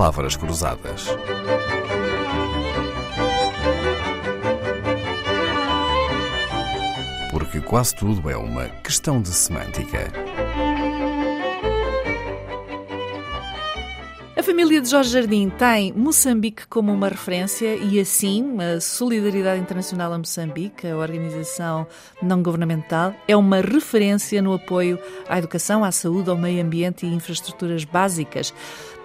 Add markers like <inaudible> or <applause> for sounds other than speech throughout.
Palavras Cruzadas. Porque quase tudo é uma questão de semântica. A família de Jorge Jardim tem Moçambique como uma referência e, assim, a Solidariedade Internacional a Moçambique, a organização não-governamental, é uma referência no apoio à educação, à saúde, ao meio ambiente e infraestruturas básicas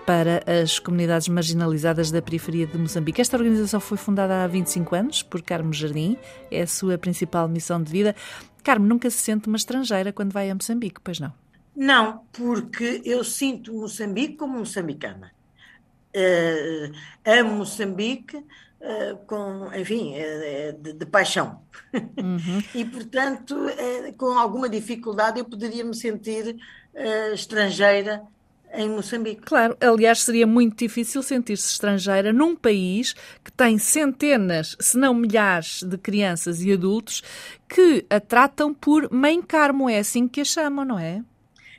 para as comunidades marginalizadas da periferia de Moçambique. Esta organização foi fundada há 25 anos por Carmo Jardim, é a sua principal missão de vida. Carmo nunca se sente uma estrangeira quando vai a Moçambique, pois não? Não, porque eu sinto Moçambique como moçambicana. Uh, amo Moçambique uh, com, enfim, uh, de, de, paixão. Uhum. <laughs> e, portanto, com alguma dificuldade eu poderia me sentir estrangeira em Moçambique. Claro, aliás, seria muito difícil sentir-se estrangeira num país que tem centenas, se não milhares, de crianças e adultos que a tratam por mãe Carmo, é assim que a chamam, não é?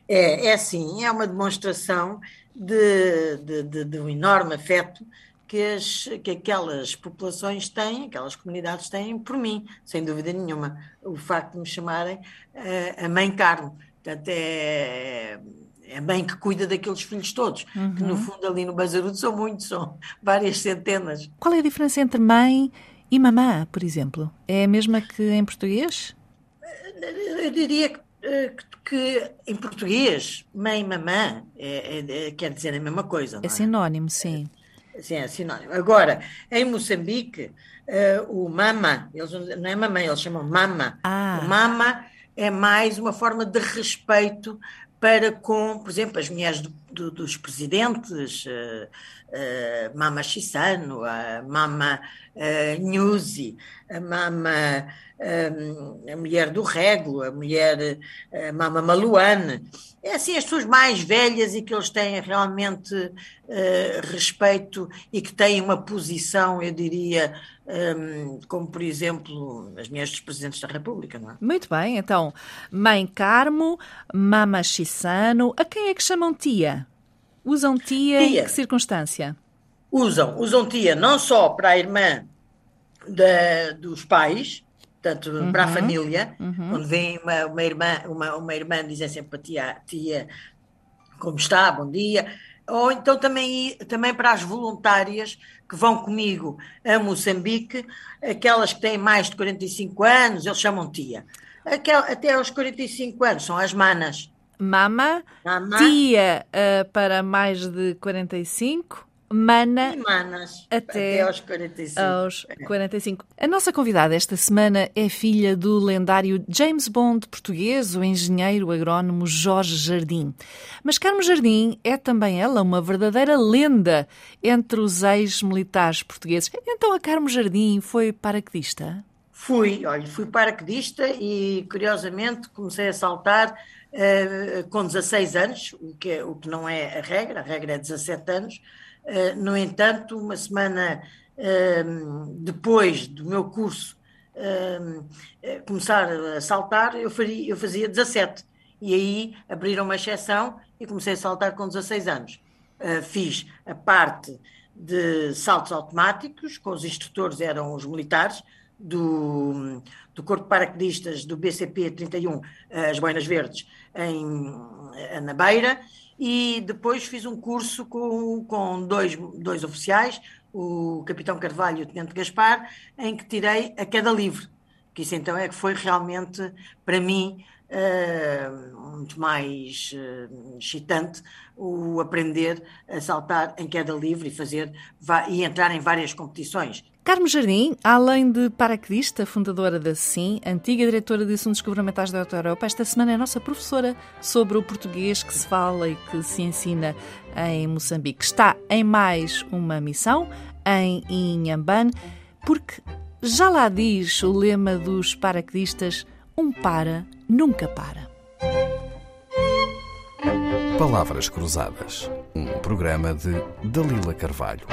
É, é assim, é uma demonstração de, de, de, de um enorme afeto que, as, que aquelas populações têm, aquelas comunidades têm por mim, sem dúvida nenhuma. O facto de me chamarem uh, a mãe Carmo. Portanto, é, é a mãe que cuida daqueles filhos todos, uhum. que no uhum. fundo ali no Bazarudo são muitos, são várias centenas. Qual é a diferença entre mãe e mamã, por exemplo? É a mesma que em português? Eu diria que eh, que em português, mãe e mamã é, é, é, quer dizer a mesma coisa. É, é sinónimo, sim. Sim, é sinónimo. Agora, em Moçambique, o mama, eles, não é mamãe, eles chamam mama. Ah. O mama é mais uma forma de respeito para com, por exemplo, as mulheres do, do, dos presidentes, uh, uh, Mama Chissano, a Mama uh, a Mama a mulher do Reglo, a mulher a Mama Maluane, é assim as pessoas mais velhas e que eles têm realmente respeito e que têm uma posição, eu diria, um, como por exemplo as mulheres dos presidentes da República, não é? Muito bem, então, Mãe Carmo, Mama Chissano, a quem é que chamam tia? Usam tia, tia. em que circunstância? Usam, usam tia não só para a irmã da, dos pais, portanto, uhum, para a família, uhum. quando vem uma, uma, irmã, uma, uma irmã dizem sempre a tia, tia, como está, bom dia, ou então também, também para as voluntárias que vão comigo a Moçambique, aquelas que têm mais de 45 anos, eles chamam tia. Aquel, até aos 45 anos, são as manas. Mama, Mama. tia uh, para mais de 45 mana até, até aos 45. aos 45. A nossa convidada esta semana é filha do lendário James Bond português, o engenheiro agrónomo Jorge Jardim. Mas Carmo Jardim é também ela uma verdadeira lenda entre os ex-militares portugueses. Então a Carmo Jardim foi paraquedista? Fui, olha, fui paraquedista e curiosamente comecei a saltar uh, com 16 anos, o que, é, o que não é a regra, a regra é 17 anos, no entanto, uma semana ehm, depois do meu curso ehm, eh, começar a saltar, eu, faria, eu fazia 17. E aí abriram uma exceção e comecei a saltar com 16 anos. Uh, fiz a parte de saltos automáticos, com os instrutores eram os militares, do, do Corpo de Paraquedistas do BCP 31, as Boinas Verdes, em, na Beira, e depois fiz um curso com, com dois, dois oficiais, o Capitão Carvalho e o Tenente Gaspar, em que tirei a queda livre, que isso então é que foi realmente, para mim, muito mais uh, excitante o aprender a saltar em queda livre e fazer e entrar em várias competições. Carmo Jardim, além de paraquedista, fundadora da SIM, antiga diretora de Assuntos Governamentais da Europa, esta semana é nossa professora sobre o português que se fala e que se ensina em Moçambique. Está em mais uma missão, em Inhambane, porque já lá diz o lema dos paraquedistas: um para, nunca para. Palavras Cruzadas, um programa de Dalila Carvalho.